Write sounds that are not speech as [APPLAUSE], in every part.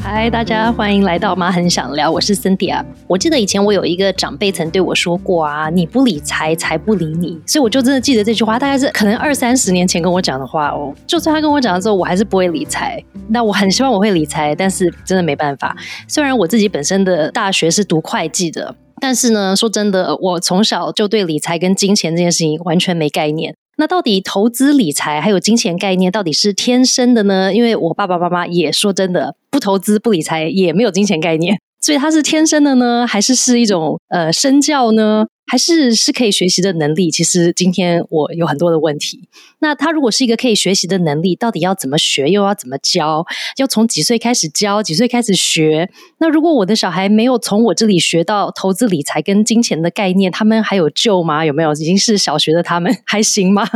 嗨，大家欢迎来到妈很想聊，我是 Cynthia。我记得以前我有一个长辈曾对我说过啊，你不理财，财不理你。所以我就真的记得这句话，大概是可能二三十年前跟我讲的话哦。就算他跟我讲的时候，我还是不会理财。那我很希望我会理财，但是真的没办法。虽然我自己本身的大学是读会计的，但是呢，说真的，我从小就对理财跟金钱这件事情完全没概念。那到底投资理财还有金钱概念到底是天生的呢？因为我爸爸妈妈也说真的，不投资不理财也没有金钱概念，所以它是天生的呢，还是是一种呃身教呢？还是是可以学习的能力。其实今天我有很多的问题。那他如果是一个可以学习的能力，到底要怎么学，又要怎么教？要从几岁开始教？几岁开始学？那如果我的小孩没有从我这里学到投资理财跟金钱的概念，他们还有救吗？有没有？已经是小学的他们还行吗？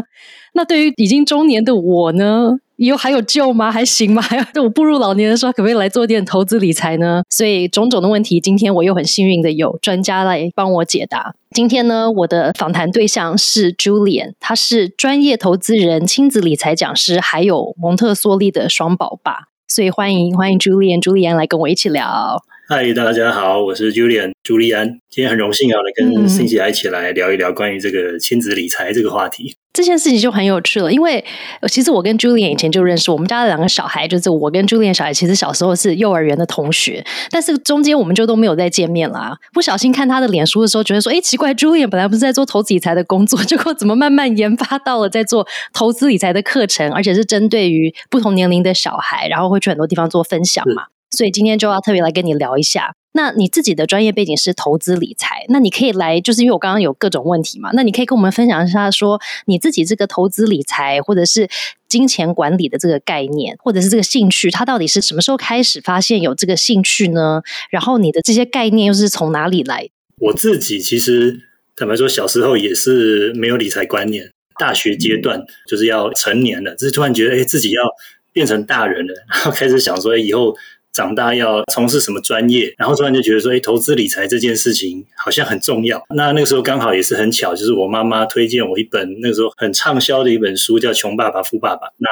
那对于已经中年的我呢？以后还有救吗？还行吗？[LAUGHS] 还我步入老年的时候，可不可以来做点投资理财呢？所以种种的问题，今天我又很幸运的有专家来帮我解答。今天呢，我的访谈对象是 Julian，他是专业投资人、亲子理财讲师，还有蒙特梭利的双宝爸。所以欢迎欢迎 Julian，Julian 来跟我一起聊。嗨，大家好，我是 Julian 朱利安。今天很荣幸啊，来跟 Cindy 一起来聊一聊关于这个亲子理财这个话题。这件事情就很有趣了，因为其实我跟 Julian 以前就认识，我们家的两个小孩就是我跟 Julian 小孩，其实小时候是幼儿园的同学，但是中间我们就都没有再见面啦。不小心看他的脸书的时候，觉得说，哎，奇怪，Julian 本来不是在做投资理财的工作，结果怎么慢慢研发到了在做投资理财的课程，而且是针对于不同年龄的小孩，然后会去很多地方做分享嘛。所以今天就要特别来跟你聊一下。那你自己的专业背景是投资理财，那你可以来，就是因为我刚刚有各种问题嘛，那你可以跟我们分享一下，说你自己这个投资理财或者是金钱管理的这个概念，或者是这个兴趣，它到底是什么时候开始发现有这个兴趣呢？然后你的这些概念又是从哪里来？我自己其实坦白说，小时候也是没有理财观念，大学阶段就是要成年了，就是突然觉得，哎，自己要变成大人了，然后开始想说，以后。长大要从事什么专业，然后突然就觉得说，哎，投资理财这件事情好像很重要。那那个时候刚好也是很巧，就是我妈妈推荐我一本那个时候很畅销的一本书，叫《穷爸爸富爸爸》。那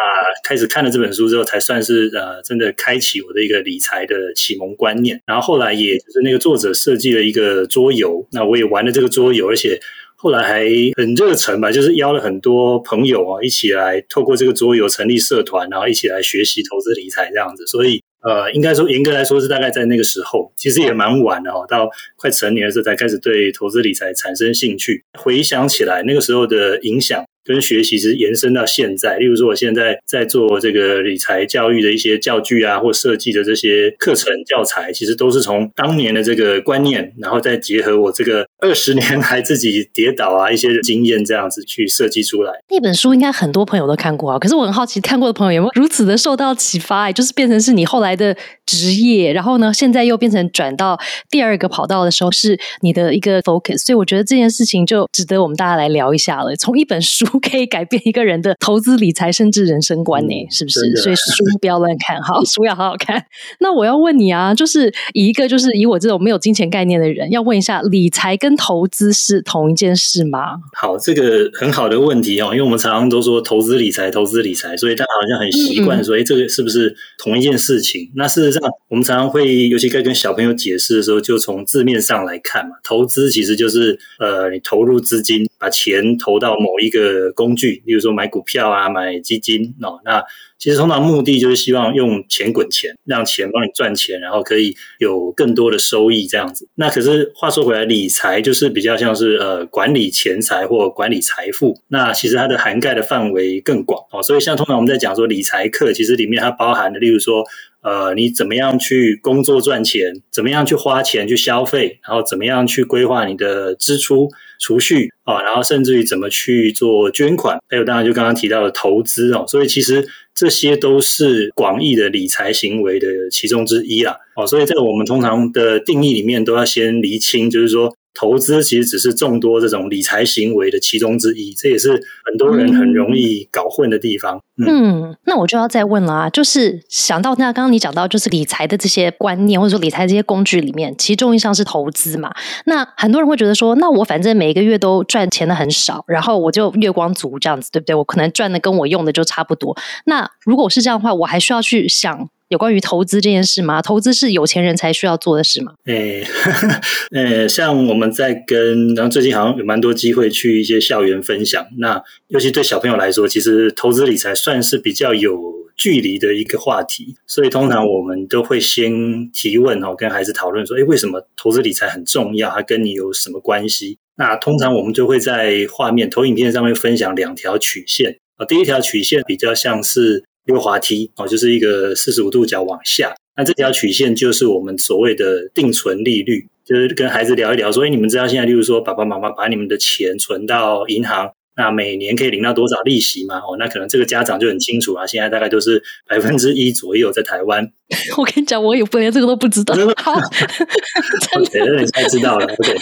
开始看了这本书之后，才算是呃真的开启我的一个理财的启蒙观念。然后后来也就是那个作者设计了一个桌游，那我也玩了这个桌游，而且后来还很热忱吧，就是邀了很多朋友啊一起来透过这个桌游成立社团，然后一起来学习投资理财这样子。所以。呃，应该说严格来说是大概在那个时候，其实也蛮晚的哦，到快成年的时候才开始对投资理财产生兴趣。回想起来，那个时候的影响。跟学习是延伸到现在，例如说，我现在在做这个理财教育的一些教具啊，或设计的这些课程教材，其实都是从当年的这个观念，然后再结合我这个 [LAUGHS] 二十年来自己跌倒啊一些经验，这样子去设计出来。那本书应该很多朋友都看过啊，可是我很好奇，看过的朋友有没有如此的受到启发？哎，就是变成是你后来的职业，然后呢，现在又变成转到第二个跑道的时候，是你的一个 focus。所以我觉得这件事情就值得我们大家来聊一下了。从一本书。可以改变一个人的投资理财，甚至人生观呢？是不是？所以书不要乱看，好 [LAUGHS] 书要好好看。那我要问你啊，就是以一个就是以我这种没有金钱概念的人，要问一下，理财跟投资是同一件事吗？好，这个很好的问题哦，因为我们常常都说投资理财，投资理财，所以大家好像很习惯说，哎，这个是不是同一件事情？那事实上，我们常常会，尤其在跟小朋友解释的时候，就从字面上来看嘛，投资其实就是呃，你投入资金，把钱投到某一个。工具，例如说买股票啊，买基金哦，那其实通常目的就是希望用钱滚钱，让钱帮你赚钱，然后可以有更多的收益这样子。那可是话说回来，理财就是比较像是呃管理钱财或管理财富，那其实它的涵盖的范围更广哦。所以像通常我们在讲说理财课，其实里面它包含的，例如说。呃，你怎么样去工作赚钱？怎么样去花钱去消费？然后怎么样去规划你的支出、储蓄啊？然后甚至于怎么去做捐款？还有当然就刚刚提到的投资哦。所以其实这些都是广义的理财行为的其中之一啦。哦，所以在我们通常的定义里面，都要先厘清，就是说投资其实只是众多这种理财行为的其中之一，这也是很多人很容易搞混的地方。嗯，那我就要再问了啊，就是想到那刚刚你讲到，就是理财的这些观念或者说理财这些工具里面，其中一项是投资嘛？那很多人会觉得说，那我反正每个月都赚钱的很少，然后我就月光族这样子，对不对？我可能赚的跟我用的就差不多。那如果是这样的话，我还需要去想。有关于投资这件事吗？投资是有钱人才需要做的事吗？诶，[LAUGHS] 呃，像我们在跟，然后最近好像有蛮多机会去一些校园分享。那尤其对小朋友来说，其实投资理财算是比较有距离的一个话题。所以通常我们都会先提问哦，跟孩子讨论说：“诶，为什么投资理财很重要？它跟你有什么关系？”那通常我们就会在画面投影片上面分享两条曲线啊。第一条曲线比较像是。溜滑梯哦，就是一个四十五度角往下。那这条曲线就是我们所谓的定存利率，就是跟孩子聊一聊，所以，你们知道现在，例如说，爸爸妈妈把你们的钱存到银行。那每年可以领到多少利息嘛？哦，那可能这个家长就很清楚啊。现在大概都是百分之一左右，在台湾。[LAUGHS] 我跟你讲，我也不连这个都不知道。好，[LAUGHS] [LAUGHS] 真的，你才知道了。OK，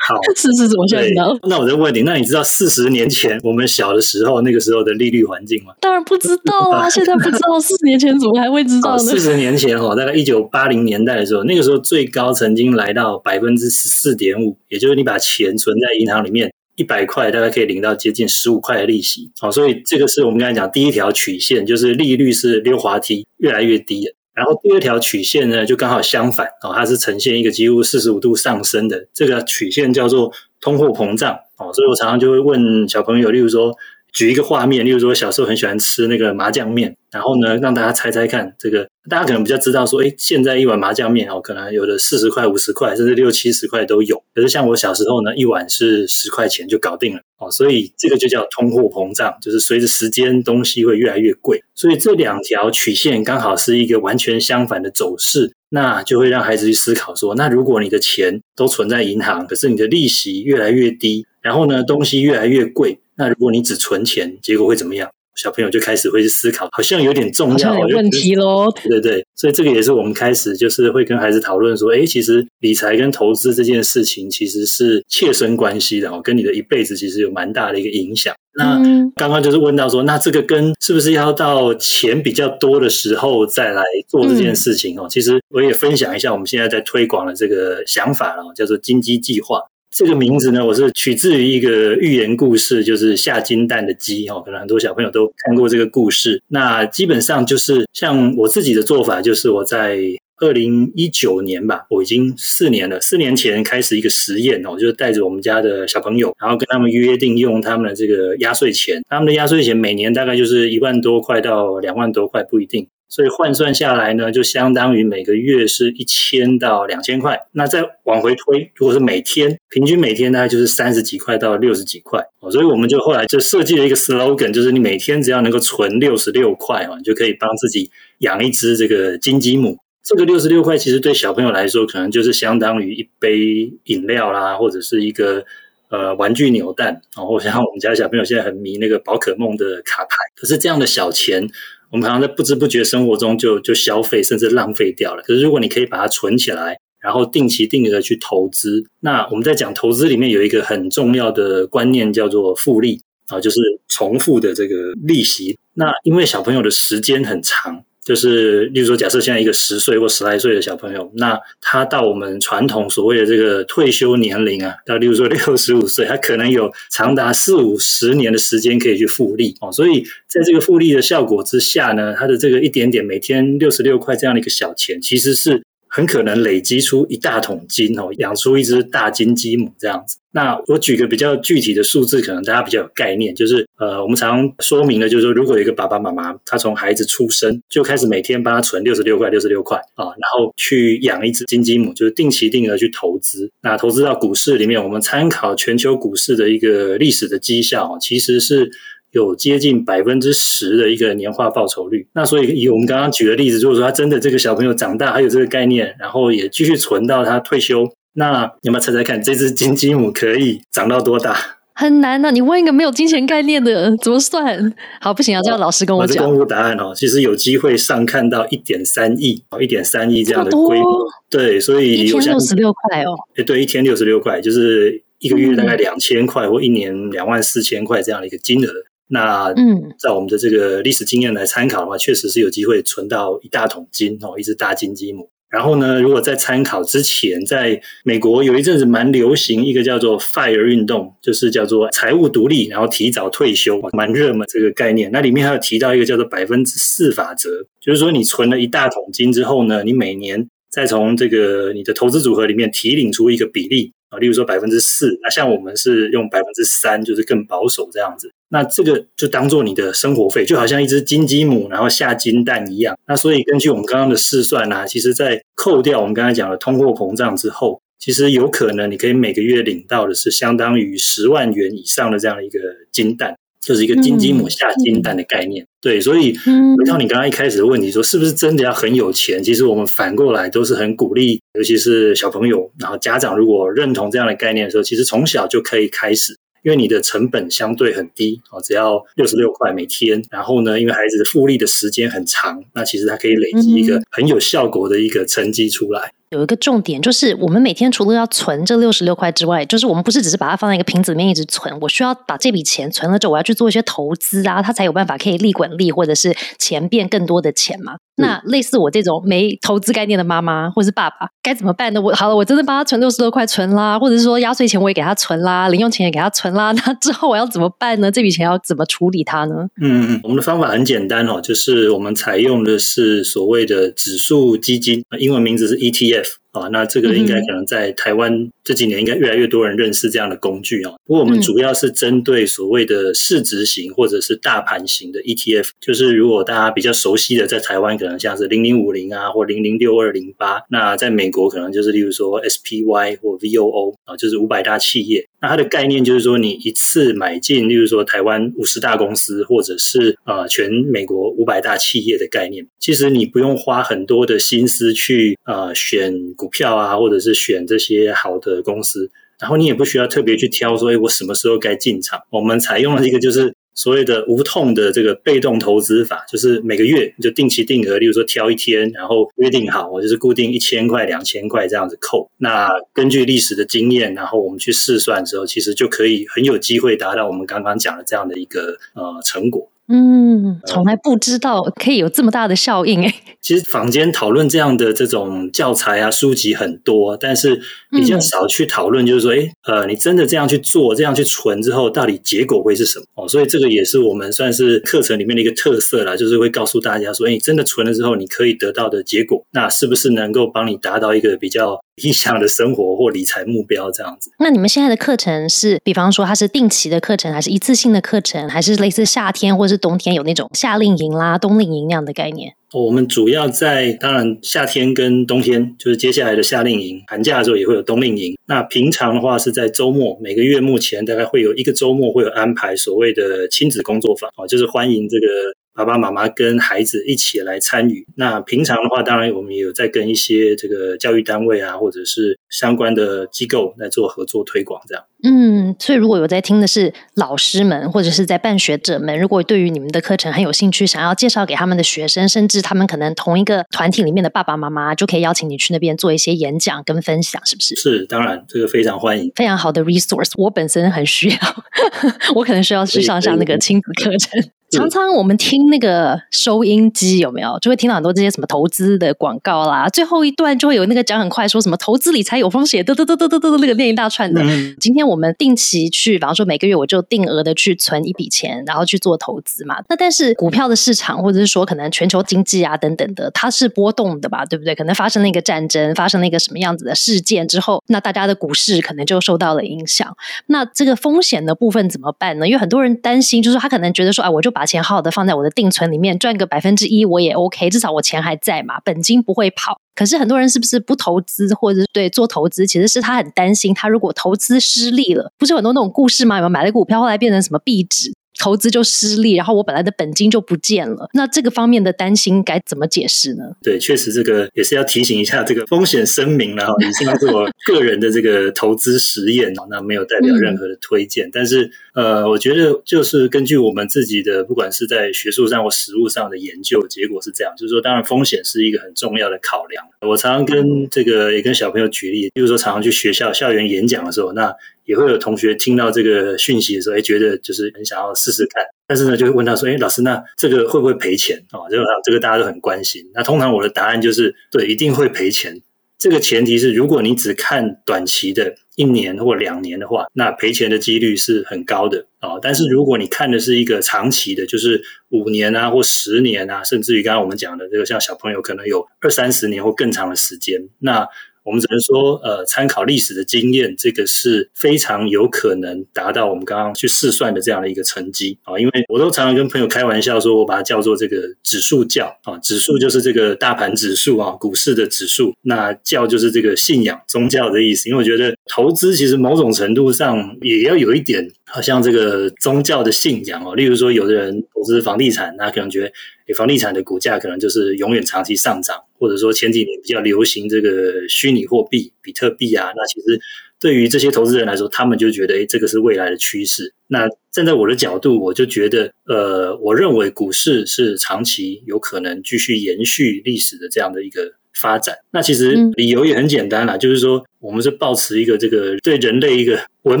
好，是是是，我现在知道。那我再问你，那你知道四十年前我们小的时候那个时候的利率环境吗？当然不知道啊！现在不知道，四十年前怎么还会知道呢？四十年前哦，大概一九八零年代的时候，那个时候最高曾经来到百分之十四点五，也就是你把钱存在银行里面。一百块大概可以领到接近十五块的利息，好，所以这个是我们刚才讲第一条曲线，就是利率是溜滑梯越来越低。然后第二条曲线呢，就刚好相反，哦，它是呈现一个几乎四十五度上升的，这个曲线叫做通货膨胀，哦，所以我常常就会问小朋友，例如说。举一个画面，例如说小时候很喜欢吃那个麻酱面，然后呢，让大家猜猜看，这个大家可能比较知道说，哎，现在一碗麻酱面哦，可能有的四十块、五十块，甚至六七十块都有。可是像我小时候呢，一碗是十块钱就搞定了哦，所以这个就叫通货膨胀，就是随着时间东西会越来越贵。所以这两条曲线刚好是一个完全相反的走势，那就会让孩子去思考说，那如果你的钱都存在银行，可是你的利息越来越低，然后呢，东西越来越贵。那如果你只存钱，结果会怎么样？小朋友就开始会去思考，好像有点重要，有问题喽。对对对，所以这个也是我们开始就是会跟孩子讨论说，哎，其实理财跟投资这件事情其实是切身关系的哦，跟你的一辈子其实有蛮大的一个影响。那刚刚就是问到说，那这个跟是不是要到钱比较多的时候再来做这件事情哦？其实我也分享一下我们现在在推广的这个想法哦，叫做金鸡计划。这个名字呢，我是取自于一个寓言故事，就是下金蛋的鸡哦，可能很多小朋友都看过这个故事。那基本上就是像我自己的做法，就是我在二零一九年吧，我已经四年了，四年前开始一个实验哦，就是带着我们家的小朋友，然后跟他们约定用他们的这个压岁钱，他们的压岁钱每年大概就是一万多块到两万多块，不一定。所以换算下来呢，就相当于每个月是一千到两千块。那再往回推，如果是每天平均每天大概就是三十几块到六十几块。所以我们就后来就设计了一个 slogan，就是你每天只要能够存六十六块哦，你就可以帮自己养一只这个金鸡母。这个六十六块其实对小朋友来说，可能就是相当于一杯饮料啦，或者是一个呃玩具扭蛋。然后像我们家小朋友现在很迷那个宝可梦的卡牌，可是这样的小钱。我们好像在不知不觉生活中就就消费，甚至浪费掉了。可是如果你可以把它存起来，然后定期定额去投资，那我们在讲投资里面有一个很重要的观念叫做复利啊，就是重复的这个利息。那因为小朋友的时间很长。就是，例如说，假设现在一个十岁或十来岁的小朋友，那他到我们传统所谓的这个退休年龄啊，到例如说六十五岁，他可能有长达四五十年的时间可以去复利哦。所以在这个复利的效果之下呢，他的这个一点点每天六十六块这样的一个小钱，其实是。很可能累积出一大桶金哦，养出一只大金鸡母这样子。那我举个比较具体的数字，可能大家比较有概念，就是呃，我们常说明的，就是说，如果有一个爸爸妈妈，他从孩子出生就开始每天帮他存六十六块、六十六块啊，然后去养一只金鸡母，就是定期定额去投资。那投资到股市里面，我们参考全球股市的一个历史的绩效，其实是。有接近百分之十的一个年化报酬率，那所以以我们刚刚举的例子，如果说他真的这个小朋友长大还有这个概念，然后也继续存到他退休，那你们猜猜看，这只金鸡母可以长到多大？很难呐！你问一个没有金钱概念的，怎么算？好，不行啊，这要老师跟我讲。公布答案哦，其实有机会上看到一点三亿哦，一点三亿这样的规模。对，所以一天六十六块哦。哎，对，一天六十六块，就是一个月大概两千块，或一年两万四千块这样的一个金额。那嗯，在我们的这个历史经验来参考的话，确实是有机会存到一大桶金哦，一只大金鸡母。然后呢，如果在参考之前，在美国有一阵子蛮流行一个叫做 “fire” 运动，就是叫做财务独立，然后提早退休，蛮热门这个概念。那里面还有提到一个叫做百分之四法则，就是说你存了一大桶金之后呢，你每年再从这个你的投资组合里面提领出一个比例。啊，例如说百分之四，那像我们是用百分之三，就是更保守这样子。那这个就当做你的生活费，就好像一只金鸡母，然后下金蛋一样。那所以根据我们刚刚的试算呢，其实在扣掉我们刚才讲的通货膨胀之后，其实有可能你可以每个月领到的是相当于十万元以上的这样的一个金蛋。就是一个金鸡母下金蛋的概念，对，所以回到你刚刚一开始的问题，说是不是真的要很有钱？其实我们反过来都是很鼓励，尤其是小朋友，然后家长如果认同这样的概念的时候，其实从小就可以开始，因为你的成本相对很低哦，只要六十六块每天，然后呢，因为孩子复利的时间很长，那其实它可以累积一个很有效果的一个成绩出来。有一个重点就是，我们每天除了要存这六十六块之外，就是我们不是只是把它放在一个瓶子里面一直存，我需要把这笔钱存了之后，我要去做一些投资啊，它才有办法可以利滚利，或者是钱变更多的钱嘛。那类似我这种没投资概念的妈妈或是爸爸，该怎么办呢？我好了，我真的帮他存六十多块存啦，或者是说压岁钱我也给他存啦，[LAUGHS] 零用钱也给他存啦，那之后我要怎么办呢？这笔钱要怎么处理它呢？嗯嗯，我们的方法很简单哦，就是我们采用的是所谓的指数基金，英文名字是 ETF。啊，那这个应该可能在台湾这几年应该越来越多人认识这样的工具啊。不过我们主要是针对所谓的市值型或者是大盘型的 ETF，就是如果大家比较熟悉的，在台湾可能像是零零五零啊，或零零六二零八，那在美国可能就是例如说 SPY 或 VOO 啊，就是五百大企业。那它的概念就是说，你一次买进，例如说台湾五十大公司，或者是呃全美国五百大企业的概念，其实你不用花很多的心思去呃选股票啊，或者是选这些好的公司，然后你也不需要特别去挑说，哎，我什么时候该进场？我们采用了一个就是。所谓的无痛的这个被动投资法，就是每个月就定期定额，例如说挑一天，然后约定好，我就是固定一千块、两千块这样子扣。那根据历史的经验，然后我们去试算之后，其实就可以很有机会达到我们刚刚讲的这样的一个呃成果。嗯，从来不知道可以有这么大的效应哎。其实坊间讨论这样的这种教材啊书籍很多，但是比较少去讨论，就是说，哎，呃，你真的这样去做，这样去存之后，到底结果会是什么？哦，所以这个也是我们算是课程里面的一个特色啦，就是会告诉大家说，哎，真的存了之后，你可以得到的结果，那是不是能够帮你达到一个比较？理想的生活或理财目标这样子。那你们现在的课程是，比方说它是定期的课程，还是一次性的课程，还是类似夏天或者是冬天有那种夏令营啦、冬令营那样的概念？我们主要在当然夏天跟冬天，就是接下来的夏令营，寒假的时候也会有冬令营。那平常的话是在周末，每个月目前大概会有一个周末会有安排所谓的亲子工作坊，啊，就是欢迎这个。爸爸妈妈跟孩子一起来参与。那平常的话，当然我们也有在跟一些这个教育单位啊，或者是相关的机构来做合作推广，这样。嗯，所以如果有在听的是老师们，或者是在办学者们，如果对于你们的课程很有兴趣，想要介绍给他们的学生，甚至他们可能同一个团体里面的爸爸妈妈，就可以邀请你去那边做一些演讲跟分享，是不是？是，当然这个非常欢迎，非常好的 resource。我本身很需要，[LAUGHS] 我可能需要去上上那个亲子课程。常常我们听那个收音机有没有，就会听到很多这些什么投资的广告啦。最后一段就会有那个讲很快，说什么投资理财有风险，嘚嘚嘚嘚嘚嘚那个念一大串的。今天我们定期去，比方说每个月我就定额的去存一笔钱，然后去做投资嘛。那但是股票的市场，或者是说可能全球经济啊等等的，它是波动的吧，对不对？可能发生了一个战争，发生了一个什么样子的事件之后，那大家的股市可能就受到了影响。那这个风险的部分怎么办呢？因为很多人担心，就是他可能觉得说，哎，我就把把钱好好的放在我的定存里面，赚个百分之一我也 OK，至少我钱还在嘛，本金不会跑。可是很多人是不是不投资，或者是对做投资，其实是他很担心，他如果投资失利了，不是很多那种故事吗？有没有买了股票后来变成什么壁纸？投资就失利，然后我本来的本金就不见了。那这个方面的担心该怎么解释呢？对，确实这个也是要提醒一下，这个风险声明了哈，[LAUGHS] 以上是我个人的这个投资实验，那没有代表任何的推荐。但是呃，我觉得就是根据我们自己的，不管是在学术上或实务上的研究结果是这样，就是说，当然风险是一个很重要的考量。我常常跟这个也跟小朋友举例，比如说常常去学校校园演讲的时候，那也会有同学听到这个讯息的时候，哎，觉得就是很想要试试看，但是呢，就会问他说：“哎，老师，那这个会不会赔钱啊？”这个这个大家都很关心。那通常我的答案就是：对，一定会赔钱。这个前提是，如果你只看短期的一年或两年的话，那赔钱的几率是很高的啊。但是如果你看的是一个长期的，就是五年啊或十年啊，甚至于刚刚我们讲的这个，像小朋友可能有二三十年或更长的时间，那。我们只能说，呃，参考历史的经验，这个是非常有可能达到我们刚刚去试算的这样的一个成绩啊。因为我都常常跟朋友开玩笑说，我把它叫做这个指数教啊，指数就是这个大盘指数啊，股市的指数，那教就是这个信仰宗教的意思。因为我觉得投资其实某种程度上也要有一点，好像这个宗教的信仰哦。例如说，有的人投资房地产，那可能觉得。房地产的股价可能就是永远长期上涨，或者说前几年比较流行这个虚拟货币比特币啊，那其实对于这些投资人来说，他们就觉得诶，这个是未来的趋势。那站在我的角度，我就觉得，呃，我认为股市是长期有可能继续延续历史的这样的一个发展。那其实理由也很简单啦，就是说我们是保持一个这个对人类一个文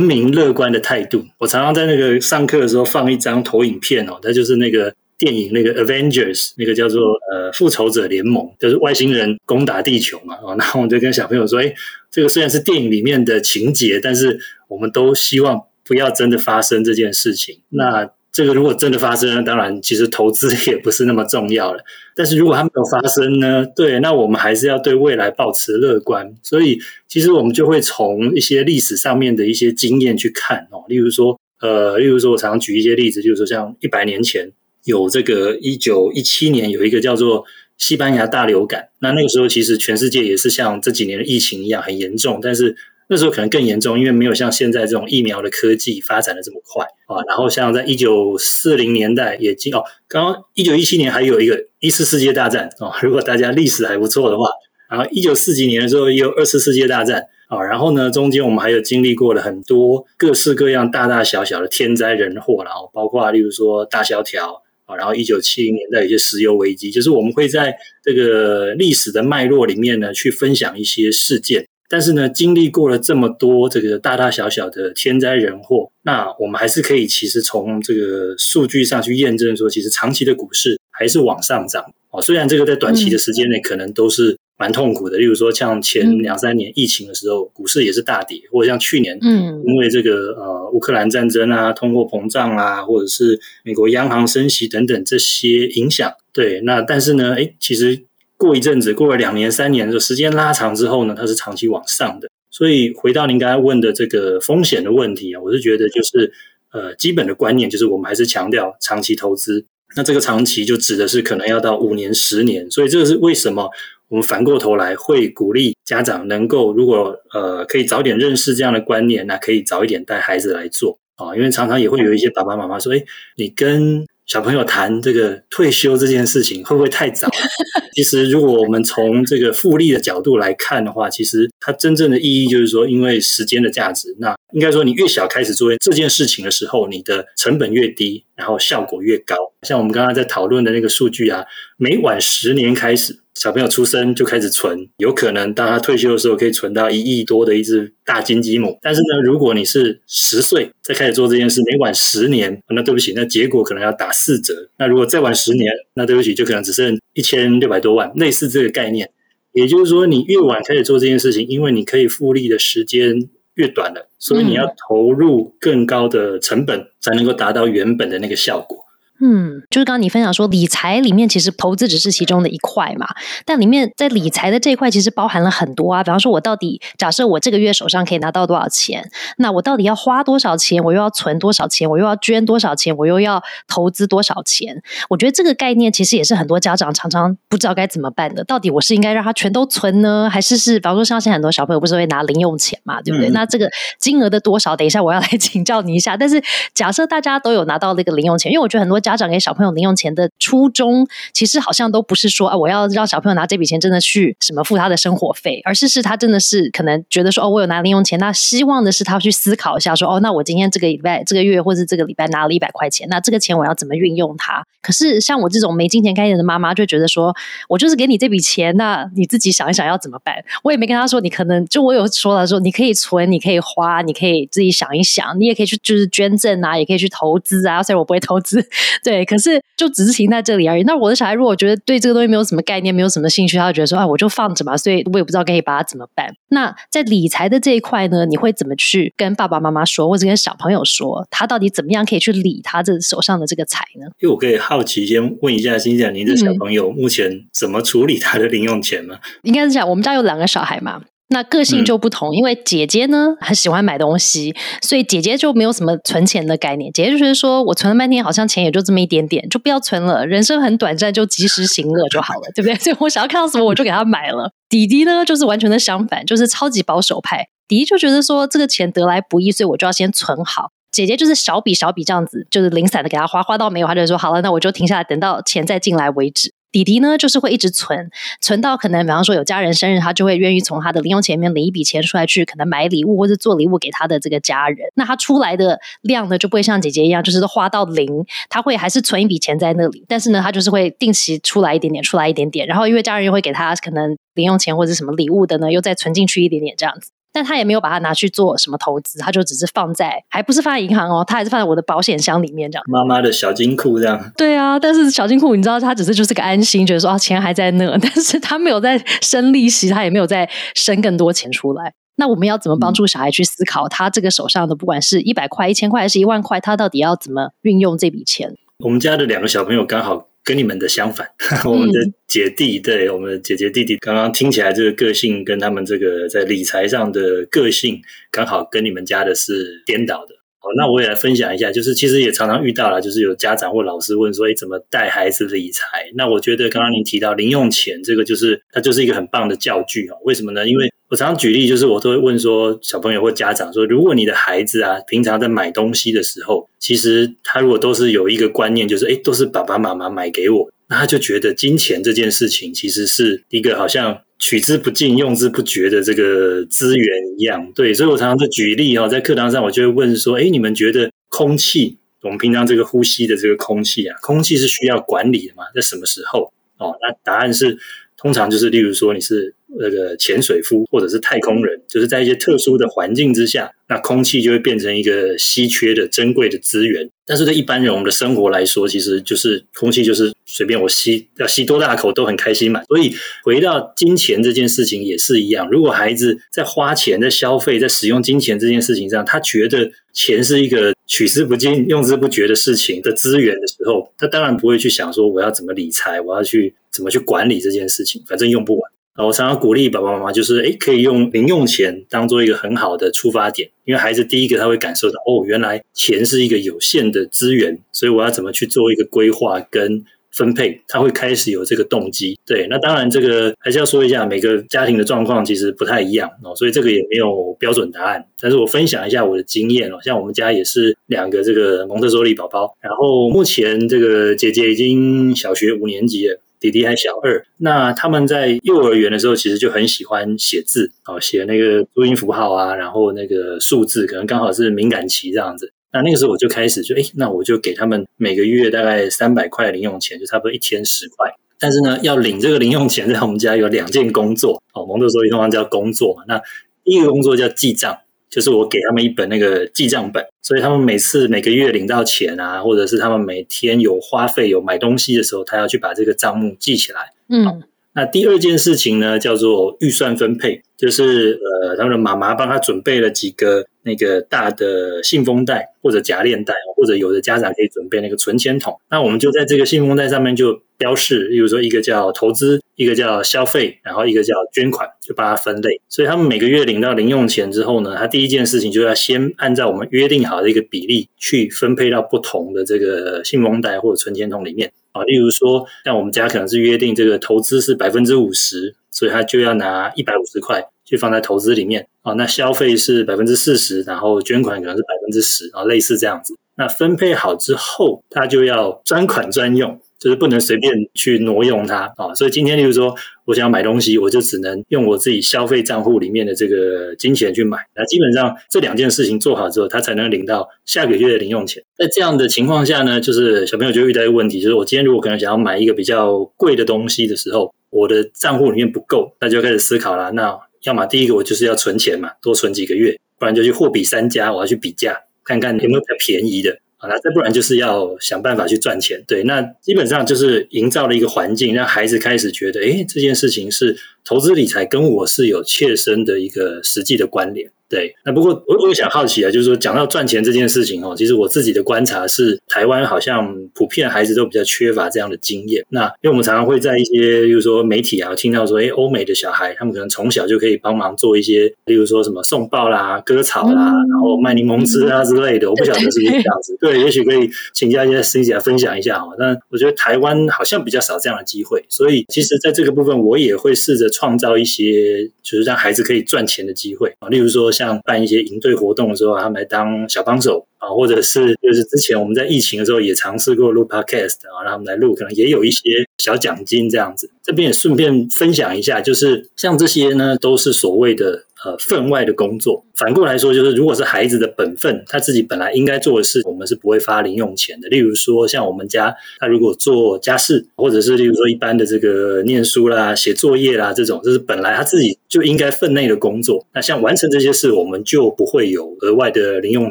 明乐观的态度。我常常在那个上课的时候放一张投影片哦，它就是那个。电影那个 Avengers 那个叫做呃复仇者联盟，就是外星人攻打地球嘛。哦，那我就跟小朋友说，哎，这个虽然是电影里面的情节，但是我们都希望不要真的发生这件事情。那这个如果真的发生，当然其实投资 [LAUGHS] 也不是那么重要了。但是如果它没有发生呢？对，那我们还是要对未来保持乐观。所以其实我们就会从一些历史上面的一些经验去看哦，例如说，呃，例如说我常常举一些例子，就是说像一百年前。有这个一九一七年有一个叫做西班牙大流感，那那个时候其实全世界也是像这几年的疫情一样很严重，但是那时候可能更严重，因为没有像现在这种疫苗的科技发展的这么快啊。然后像在一九四零年代也经哦，刚刚一九一七年还有一个一次世界大战啊，如果大家历史还不错的话，然后一九四几年的时候也有二次世界大战啊，然后呢中间我们还有经历过了很多各式各样大大小小的天灾人祸，然后包括例如说大萧条。然后，一九七零年代有些石油危机，就是我们会在这个历史的脉络里面呢，去分享一些事件。但是呢，经历过了这么多这个大大小小的天灾人祸，那我们还是可以其实从这个数据上去验证说，其实长期的股市还是往上涨。哦，虽然这个在短期的时间内可能都是。蛮痛苦的，例如说像前两三年疫情的时候，股市也是大跌，或者像去年，嗯，因为这个呃乌克兰战争啊、通货膨胀啊，或者是美国央行升息等等这些影响，对，那但是呢，哎，其实过一阵子，过了两年、三年的时间拉长之后呢，它是长期往上的。所以回到您刚才问的这个风险的问题啊，我是觉得就是呃基本的观念就是我们还是强调长期投资，那这个长期就指的是可能要到五年、十年，所以这个是为什么？我们反过头来会鼓励家长能够，如果呃可以早点认识这样的观念，那可以早一点带孩子来做啊。因为常常也会有一些爸爸妈妈说：“哎，你跟小朋友谈这个退休这件事情会不会太早？” [LAUGHS] 其实，如果我们从这个复利的角度来看的话，其实它真正的意义就是说，因为时间的价值。那应该说，你越小开始做这件事情的时候，你的成本越低，然后效果越高。像我们刚刚在讨论的那个数据啊，每晚十年开始。小朋友出生就开始存，有可能当他退休的时候可以存到一亿多的一只大金鸡母。但是呢，如果你是十岁再开始做这件事，每晚十年，那对不起，那结果可能要打四折。那如果再晚十年，那对不起，就可能只剩一千六百多万，类似这个概念。也就是说，你越晚开始做这件事情，因为你可以复利的时间越短了，所以你要投入更高的成本才能够达到原本的那个效果。嗯，就是刚刚你分享说，理财里面其实投资只是其中的一块嘛，但里面在理财的这一块其实包含了很多啊。比方说，我到底假设我这个月手上可以拿到多少钱，那我到底要花多少钱？我又要存多少钱？我又要捐多少钱？我又要投资多少钱？我觉得这个概念其实也是很多家长常常不知道该怎么办的。到底我是应该让他全都存呢，还是是比方说像现在很多小朋友不是会拿零用钱嘛，对不对？那这个金额的多少，等一下我要来 [LAUGHS] 请教你一下。但是假设大家都有拿到那个零用钱，因为我觉得很多家家长给小朋友零用钱的初衷，其实好像都不是说啊，我要让小朋友拿这笔钱真的去什么付他的生活费，而是是他真的是可能觉得说哦，我有拿零用钱，那希望的是他去思考一下说哦，那我今天这个礼拜、这个月或者这个礼拜拿了一百块钱，那这个钱我要怎么运用它？可是像我这种没金钱概念的妈妈，就觉得说我就是给你这笔钱，那你自己想一想要怎么办？我也没跟他说，你可能就我有说了说，你可以存，你可以花，你可以自己想一想，你也可以去就是捐赠啊，也可以去投资啊。虽然我不会投资，对，可是就只是停在这里而已。那我的小孩如果觉得对这个东西没有什么概念，没有什么兴趣，他就觉得说啊，我就放着嘛。所以我也不知道可以把它怎么办。那在理财的这一块呢，你会怎么去跟爸爸妈妈说，或者跟小朋友说，他到底怎么样可以去理他这手上的这个财呢？因为我可以好奇先问一下金姐，您的小朋友目前怎么处理他的零用钱吗？应该是讲，我们家有两个小孩嘛。那个性就不同，因为姐姐呢很喜欢买东西，所以姐姐就没有什么存钱的概念。姐姐就是说我存了半天，好像钱也就这么一点点，就不要存了。人生很短暂，就及时行乐就好了，[LAUGHS] 对不对？[LAUGHS] 所以我想要看到什么，我就给他买了。弟弟呢，就是完全的相反，就是超级保守派。弟弟就觉得说这个钱得来不易，所以我就要先存好。姐姐就是小笔小笔这样子，就是零散的给他花，花到没有，他就说好了，那我就停下来，等到钱再进来为止。弟弟呢，就是会一直存，存到可能，比方说有家人生日，他就会愿意从他的零用钱里面领一笔钱出来，去可能买礼物或者做礼物给他的这个家人。那他出来的量呢，就不会像姐姐一样，就是花到零，他会还是存一笔钱在那里，但是呢，他就是会定期出来一点点，出来一点点，然后因为家人又会给他可能零用钱或者什么礼物的呢，又再存进去一点点这样子。但他也没有把它拿去做什么投资，他就只是放在，还不是放在银行哦，他还是放在我的保险箱里面这样。妈妈的小金库这样。对啊，但是小金库你知道，他只是就是个安心，觉得说啊钱还在那，[LAUGHS] 但是他没有在生利息，他也没有在生更多钱出来。那我们要怎么帮助小孩去思考，他这个手上的不管是一百块、一千块还是一万块，他到底要怎么运用这笔钱？我们家的两个小朋友刚好。跟你们的相反，[LAUGHS] 我们的姐弟，对我们的姐姐弟弟，刚刚听起来这个个性跟他们这个在理财上的个性，刚好跟你们家的是颠倒的。好，那我也来分享一下，就是其实也常常遇到了，就是有家长或老师问说，哎，怎么带孩子理财？那我觉得刚刚您提到零用钱，这个就是它就是一个很棒的教具哦。为什么呢？因为我常常举例，就是我都会问说，小朋友或家长说，如果你的孩子啊，平常在买东西的时候，其实他如果都是有一个观念，就是哎，都是爸爸妈妈买给我，那他就觉得金钱这件事情其实是一个好像取之不尽、用之不绝的这个资源一样。对，所以我常常在举例哈，在课堂上我就会问说，哎，你们觉得空气，我们平常这个呼吸的这个空气啊，空气是需要管理的吗？在什么时候？哦，那答案是。通常就是，例如说你是那个潜水夫或者是太空人，就是在一些特殊的环境之下，那空气就会变成一个稀缺的、珍贵的资源。但是对一般人我们的生活来说，其实就是空气就是随便我吸，要吸多大口都很开心嘛。所以回到金钱这件事情也是一样，如果孩子在花钱、在消费、在使用金钱这件事情上，他觉得钱是一个取之不尽、用之不绝的事情的资源的时候，他当然不会去想说我要怎么理财，我要去。怎么去管理这件事情？反正用不完。我常常鼓励爸爸妈妈，就是诶，可以用零用钱当做一个很好的出发点，因为孩子第一个他会感受到，哦，原来钱是一个有限的资源，所以我要怎么去做一个规划跟分配，他会开始有这个动机。对，那当然这个还是要说一下，每个家庭的状况其实不太一样哦，所以这个也没有标准答案。但是我分享一下我的经验哦，像我们家也是两个这个蒙特梭利宝宝，然后目前这个姐姐已经小学五年级了。弟弟还小二，那他们在幼儿园的时候，其实就很喜欢写字，哦，写那个注音符号啊，然后那个数字，可能刚好是敏感期这样子。那那个时候我就开始就，哎，那我就给他们每个月大概三百块零用钱，就差不多一天十块。但是呢，要领这个零用钱，在我们家有两件工作，哦，蒙特梭利通常叫工作嘛。那第一个工作叫记账。就是我给他们一本那个记账本，所以他们每次每个月领到钱啊，或者是他们每天有花费有买东西的时候，他要去把这个账目记起来。嗯，那第二件事情呢，叫做预算分配，就是呃，他们的妈妈帮他准备了几个那个大的信封袋或者夹链袋，或者有的家长可以准备那个存钱筒。那我们就在这个信封袋上面就标示，例如说一个叫投资，一个叫消费，然后一个叫捐款，就把它分类。所以他们每个月领到零用钱之后呢，他第一件事情就要先按照我们约定好的一个比例去分配到不同的这个信封袋或者存钱筒里面。啊，例如说，像我们家可能是约定这个投资是百分之五十，所以他就要拿一百五十块去放在投资里面。啊，那消费是百分之四十，然后捐款可能是百分之十，啊，类似这样子。那分配好之后，他就要专款专用。就是不能随便去挪用它啊，所以今天，例如说，我想要买东西，我就只能用我自己消费账户里面的这个金钱去买。那基本上这两件事情做好之后，他才能领到下个月的零用钱。在这样的情况下呢，就是小朋友就遇到一个问题，就是我今天如果可能想要买一个比较贵的东西的时候，我的账户里面不够，那就开始思考了。那要么第一个我就是要存钱嘛，多存几个月，不然就去货比三家，我要去比价，看看有没有比较便宜的。啊，那再不然就是要想办法去赚钱，对，那基本上就是营造了一个环境，让孩子开始觉得，哎，这件事情是投资理财跟我是有切身的一个实际的关联。对，那不过我我想好奇啊，就是说讲到赚钱这件事情哦，其实我自己的观察是，台湾好像普遍孩子都比较缺乏这样的经验。那因为我们常常会在一些，比如说媒体啊，听到说，哎，欧美的小孩他们可能从小就可以帮忙做一些，例如说什么送报啦、割草啦，然后卖柠檬汁啊之类的。我不晓得是不是这样子。对，也许可以请教一些 C 姐来分享一下哈。但我觉得台湾好像比较少这样的机会，所以其实在这个部分，我也会试着创造一些，就是让孩子可以赚钱的机会啊，例如说。像办一些营队活动的时候，他们来当小帮手啊，或者是就是之前我们在疫情的时候也尝试过录 podcast 啊，让他们来录，可能也有一些小奖金这样子。这边也顺便分享一下，就是像这些呢，都是所谓的。呃，分外的工作。反过来说，就是如果是孩子的本分，他自己本来应该做的事，我们是不会发零用钱的。例如说，像我们家，他如果做家事，或者是例如说一般的这个念书啦、写作业啦这种，这是本来他自己就应该分内的工作。那像完成这些事，我们就不会有额外的零用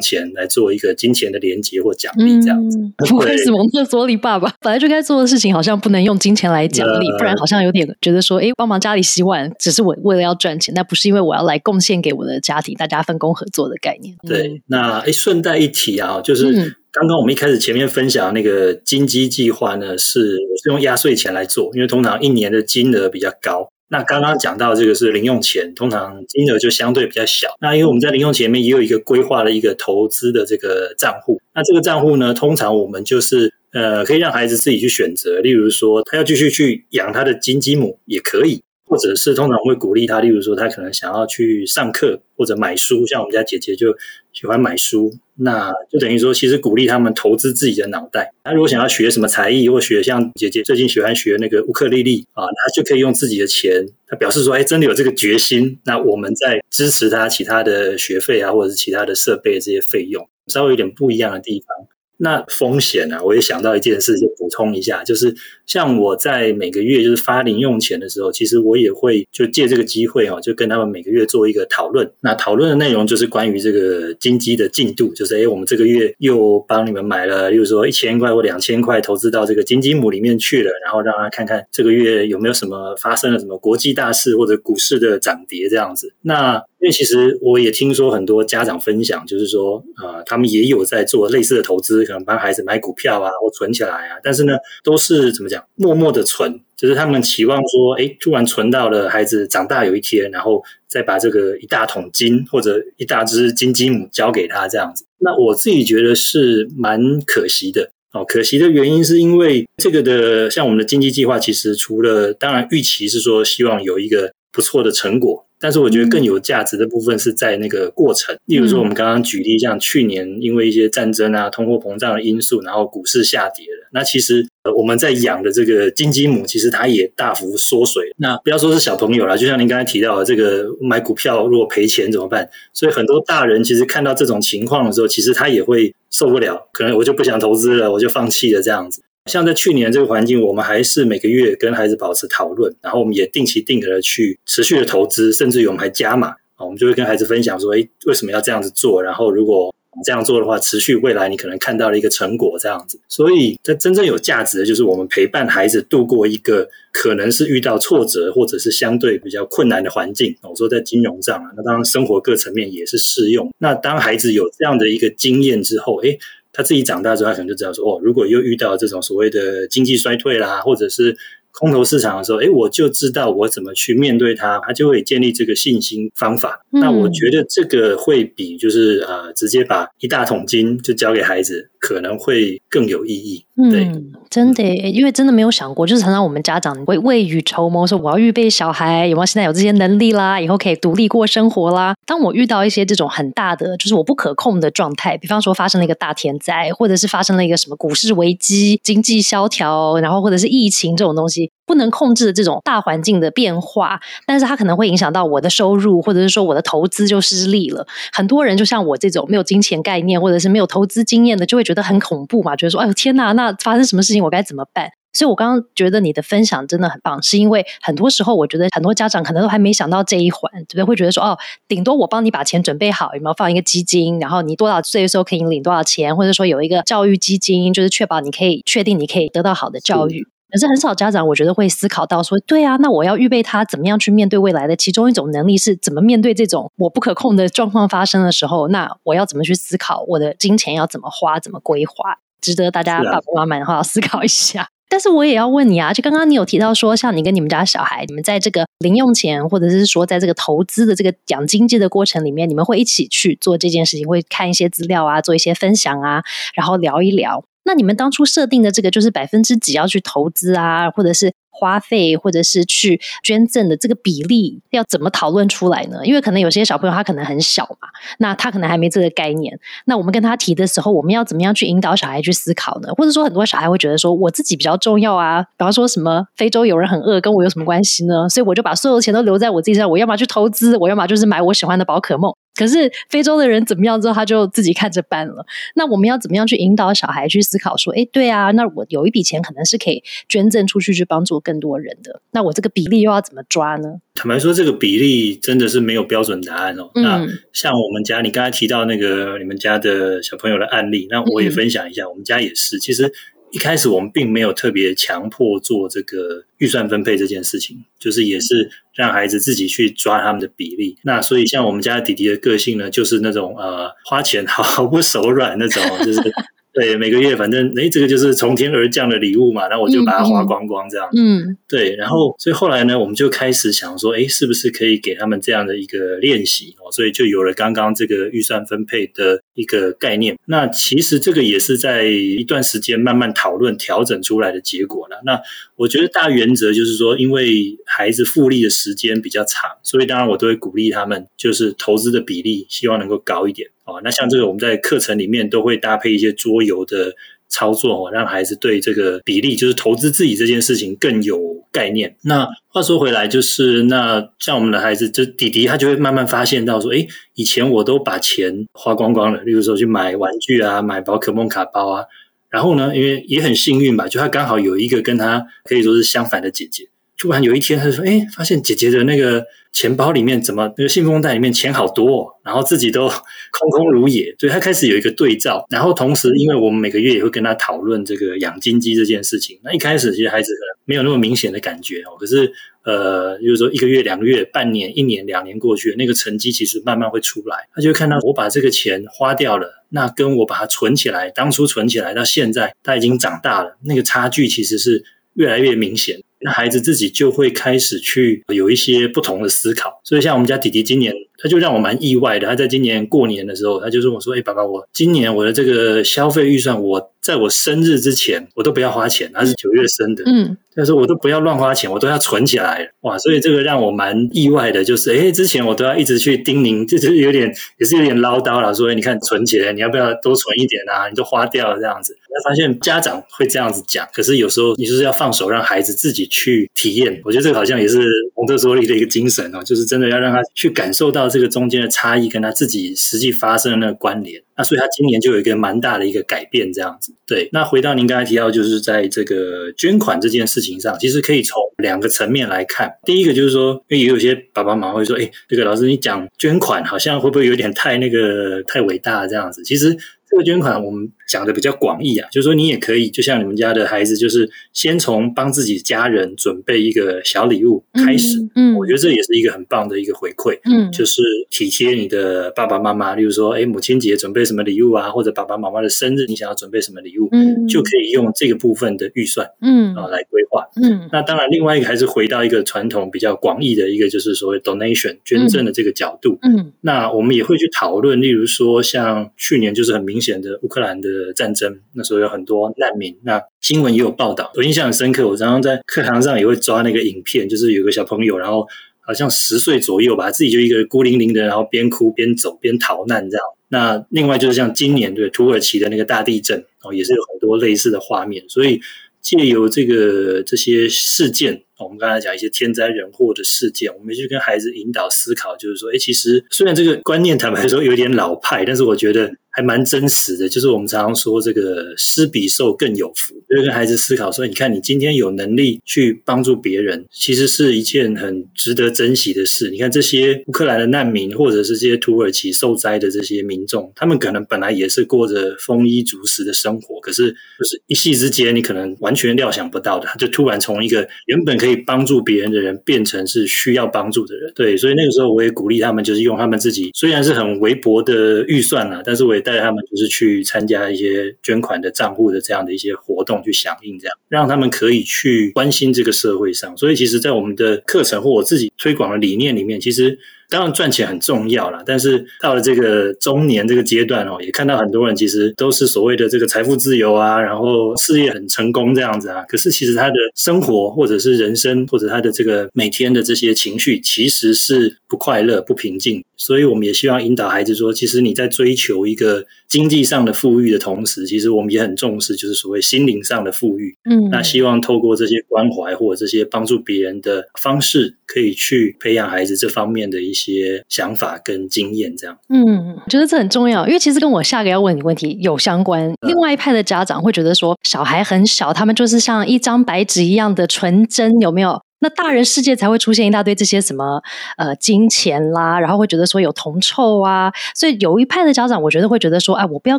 钱来做一个金钱的连接或奖励这样子。为什么？厕所里爸爸本来就该做的事情，好像不能用金钱来奖励，不然好像有点觉得说，哎，帮忙家里洗碗，只是我为了要赚钱，那不是因为我要来。贡献给我的家庭，大家分工合作的概念。对，那哎，顺带一提啊，就是刚刚我们一开始前面分享那个金鸡计划呢，是我是用压岁钱来做，因为通常一年的金额比较高。那刚刚讲到这个是零用钱，通常金额就相对比较小。那因为我们在零用钱里面也有一个规划的一个投资的这个账户。那这个账户呢，通常我们就是呃，可以让孩子自己去选择，例如说他要继续去养他的金鸡母也可以。或者是通常会鼓励他，例如说他可能想要去上课或者买书，像我们家姐姐就喜欢买书，那就等于说其实鼓励他们投资自己的脑袋。他如果想要学什么才艺，或学像姐姐最近喜欢学那个乌克丽丽啊，他就可以用自己的钱，他表示说，哎，真的有这个决心，那我们在支持他其他的学费啊，或者是其他的设备这些费用，稍微有点不一样的地方。那风险呢？我也想到一件事，就补充一下，就是像我在每个月就是发零用钱的时候，其实我也会就借这个机会哦，就跟他们每个月做一个讨论。那讨论的内容就是关于这个金鸡的进度，就是哎，我们这个月又帮你们买了，例如说一千块或两千块投资到这个金鸡母里面去了，然后让他看看这个月有没有什么发生了什么国际大事或者股市的涨跌这样子。那因为其实我也听说很多家长分享，就是说，呃，他们也有在做类似的投资，可能帮孩子买股票啊，或存起来啊。但是呢，都是怎么讲，默默的存，就是他们期望说，哎，突然存到了孩子长大有一天，然后再把这个一大桶金或者一大只金鸡母交给他这样子。那我自己觉得是蛮可惜的哦。可惜的原因是因为这个的，像我们的经济计划，其实除了当然预期是说希望有一个不错的成果。但是我觉得更有价值的部分是在那个过程，例如说我们刚刚举例，像去年因为一些战争啊、通货膨胀的因素，然后股市下跌了。那其实我们在养的这个金鸡母，其实它也大幅缩水。那不要说是小朋友了，就像您刚才提到的，这个买股票如果赔钱怎么办？所以很多大人其实看到这种情况的时候，其实他也会受不了，可能我就不想投资了，我就放弃了这样子。像在去年这个环境，我们还是每个月跟孩子保持讨论，然后我们也定期定额的去持续的投资，甚至于我们还加码啊，我们就会跟孩子分享说，哎，为什么要这样子做？然后如果这样做的话，持续未来你可能看到了一个成果这样子。所以，在真正有价值的，就是我们陪伴孩子度过一个可能是遇到挫折或者是相对比较困难的环境。我说在金融上啊，那当然生活各层面也是适用。那当孩子有这样的一个经验之后，诶，他自己长大之后，他可能就知道说，哦，如果又遇到这种所谓的经济衰退啦，或者是空头市场的时候，哎，我就知道我怎么去面对它，他就会建立这个信心方法。那我觉得这个会比就是呃，直接把一大桶金就交给孩子，可能会更有意义。嗯，真的，因为真的没有想过，就是常常我们家长会未雨绸缪，说我要预备小孩有没有现在有这些能力啦，以后可以独立过生活啦。当我遇到一些这种很大的，就是我不可控的状态，比方说发生了一个大天灾，或者是发生了一个什么股市危机、经济萧条，然后或者是疫情这种东西。不能控制的这种大环境的变化，但是它可能会影响到我的收入，或者是说我的投资就失利了。很多人就像我这种没有金钱概念，或者是没有投资经验的，就会觉得很恐怖嘛，觉得说：“哎呦天哪，那发生什么事情我该怎么办？”所以，我刚刚觉得你的分享真的很棒，是因为很多时候我觉得很多家长可能都还没想到这一环，对不对？会觉得说：“哦，顶多我帮你把钱准备好，有没有放一个基金？然后你多少岁的时候可以领多少钱，或者说有一个教育基金，就是确保你可以确定你可以得到好的教育。”可是很少家长，我觉得会思考到说，对啊，那我要预备他怎么样去面对未来的？其中一种能力是怎么面对这种我不可控的状况发生的时候，那我要怎么去思考我的金钱要怎么花，怎么规划？值得大家爸爸妈妈的话思考一下。但是我也要问你啊，就刚刚你有提到说，像你跟你们家小孩，你们在这个零用钱或者是说在这个投资的这个讲经济的过程里面，你们会一起去做这件事情，会看一些资料啊，做一些分享啊，然后聊一聊。那你们当初设定的这个就是百分之几要去投资啊，或者是花费，或者是去捐赠的这个比例，要怎么讨论出来呢？因为可能有些小朋友他可能很小嘛，那他可能还没这个概念。那我们跟他提的时候，我们要怎么样去引导小孩去思考呢？或者说很多小孩会觉得说，我自己比较重要啊，比方说什么非洲有人很饿，跟我有什么关系呢？所以我就把所有的钱都留在我自己身上，我要么去投资，我要么就是买我喜欢的宝可梦。可是非洲的人怎么样之后，他就自己看着办了。那我们要怎么样去引导小孩去思考？说，哎，对啊，那我有一笔钱可能是可以捐赠出去，去帮助更多人的。那我这个比例又要怎么抓呢？坦白说，这个比例真的是没有标准答案哦。那像我们家，你刚才提到那个你们家的小朋友的案例，那我也分享一下，我们家也是。其实一开始我们并没有特别强迫做这个预算分配这件事情，就是也是。让孩子自己去抓他们的比例。那所以像我们家弟弟的个性呢，就是那种呃花钱毫不手软那种，就是。[LAUGHS] 对，每个月反正哎，这个就是从天而降的礼物嘛，然后我就把它花光光这样。嗯，对，然后所以后来呢，我们就开始想说，哎，是不是可以给他们这样的一个练习哦？所以就有了刚刚这个预算分配的一个概念。那其实这个也是在一段时间慢慢讨论调整出来的结果了。那我觉得大原则就是说，因为孩子复利的时间比较长，所以当然我都会鼓励他们，就是投资的比例希望能够高一点。哦，那像这个我们在课程里面都会搭配一些桌游的操作哦，让孩子对这个比例，就是投资自己这件事情更有概念。那话说回来，就是那像我们的孩子，就弟弟，他就会慢慢发现到说，诶，以前我都把钱花光光了，例如说去买玩具啊，买宝可梦卡包啊，然后呢，因为也很幸运吧，就他刚好有一个跟他可以说是相反的姐姐。突然有一天，他就说：“哎，发现姐姐的那个钱包里面怎么那个信封袋里面钱好多，哦然后自己都 [LAUGHS] 空空如也。”所以他开始有一个对照。然后同时，因为我们每个月也会跟他讨论这个养金鸡这件事情。那一开始其实孩子可能没有那么明显的感觉哦。可是呃，就是说一个月、两个月、半年、一年、两年过去，那个成绩其实慢慢会出来。他就会看到我把这个钱花掉了，那跟我把它存起来，当初存起来到现在他已经长大了，那个差距其实是越来越明显。那孩子自己就会开始去有一些不同的思考，所以像我们家弟弟今年。他就让我蛮意外的。他在今年过年的时候，他就跟我说：“哎，爸爸，我今年我的这个消费预算，我在我生日之前，我都不要花钱。他是九月生的，嗯，他说我都不要乱花钱，我都要存起来。哇，所以这个让我蛮意外的，就是哎，之前我都要一直去叮咛，就是有点也是有点唠叨了，说你看存起来，你要不要多存一点啊？你都花掉了这样子。他发现家长会这样子讲，可是有时候你就是要放手让孩子自己去体验。我觉得这个好像也是蒙特梭利的一个精神哦，就是真的要让他去感受到。这个中间的差异跟他自己实际发生的那个关联。那所以他今年就有一个蛮大的一个改变，这样子。对，那回到您刚才提到，就是在这个捐款这件事情上，其实可以从两个层面来看。第一个就是说，因为也有些爸爸妈妈会说，哎，这个老师你讲捐款好像会不会有点太那个太伟大这样子？其实。这个捐款我们讲的比较广义啊，就是说你也可以，就像你们家的孩子，就是先从帮自己家人准备一个小礼物开始。嗯，我觉得这也是一个很棒的一个回馈。嗯，就是体贴你的爸爸妈妈，例如说，哎，母亲节准备什么礼物啊，或者爸爸妈妈的生日，你想要准备什么礼物，嗯，就可以用这个部分的预算，嗯，啊来规划。嗯，那当然，另外一个还是回到一个传统比较广义的一个，就是所谓 donation 捐赠的这个角度。嗯，那我们也会去讨论，例如说，像去年就是很明。显的乌克兰的战争，那时候有很多难民，那新闻也有报道，我印象很深刻。我常常在课堂上也会抓那个影片，就是有个小朋友，然后好像十岁左右吧，自己就一个孤零零的，然后边哭边走边逃难这样。那另外就是像今年对土耳其的那个大地震哦，也是有很多类似的画面。所以借由这个这些事件。我们刚才讲一些天灾人祸的事件，我们去跟孩子引导思考，就是说，哎，其实虽然这个观念坦白说有点老派，但是我觉得还蛮真实的。就是我们常常说，这个施比受更有福，就跟孩子思考说，你看，你今天有能力去帮助别人，其实是一件很值得珍惜的事。你看这些乌克兰的难民，或者是这些土耳其受灾的这些民众，他们可能本来也是过着丰衣足食的生活，可是就是一夕之间，你可能完全料想不到的，就突然从一个原本可以帮助别人的人变成是需要帮助的人，对，所以那个时候我也鼓励他们，就是用他们自己虽然是很微薄的预算啊，但是我也带他们就是去参加一些捐款的账户的这样的一些活动去响应，这样让他们可以去关心这个社会上。所以其实，在我们的课程或我自己推广的理念里面，其实。当然赚钱很重要啦，但是到了这个中年这个阶段哦，也看到很多人其实都是所谓的这个财富自由啊，然后事业很成功这样子啊。可是其实他的生活或者是人生或者他的这个每天的这些情绪其实是不快乐、不平静。所以我们也希望引导孩子说，其实你在追求一个经济上的富裕的同时，其实我们也很重视就是所谓心灵上的富裕。嗯，那希望透过这些关怀或者这些帮助别人的方式，可以去培养孩子这方面的一些。些想法跟经验，这样，嗯，我觉得这很重要，因为其实跟我下个要问你问题有相关。另外一派的家长会觉得说，小孩很小，他们就是像一张白纸一样的纯真，有没有？那大人世界才会出现一大堆这些什么呃金钱啦，然后会觉得说有铜臭啊，所以有一派的家长，我觉得会觉得说，哎，我不要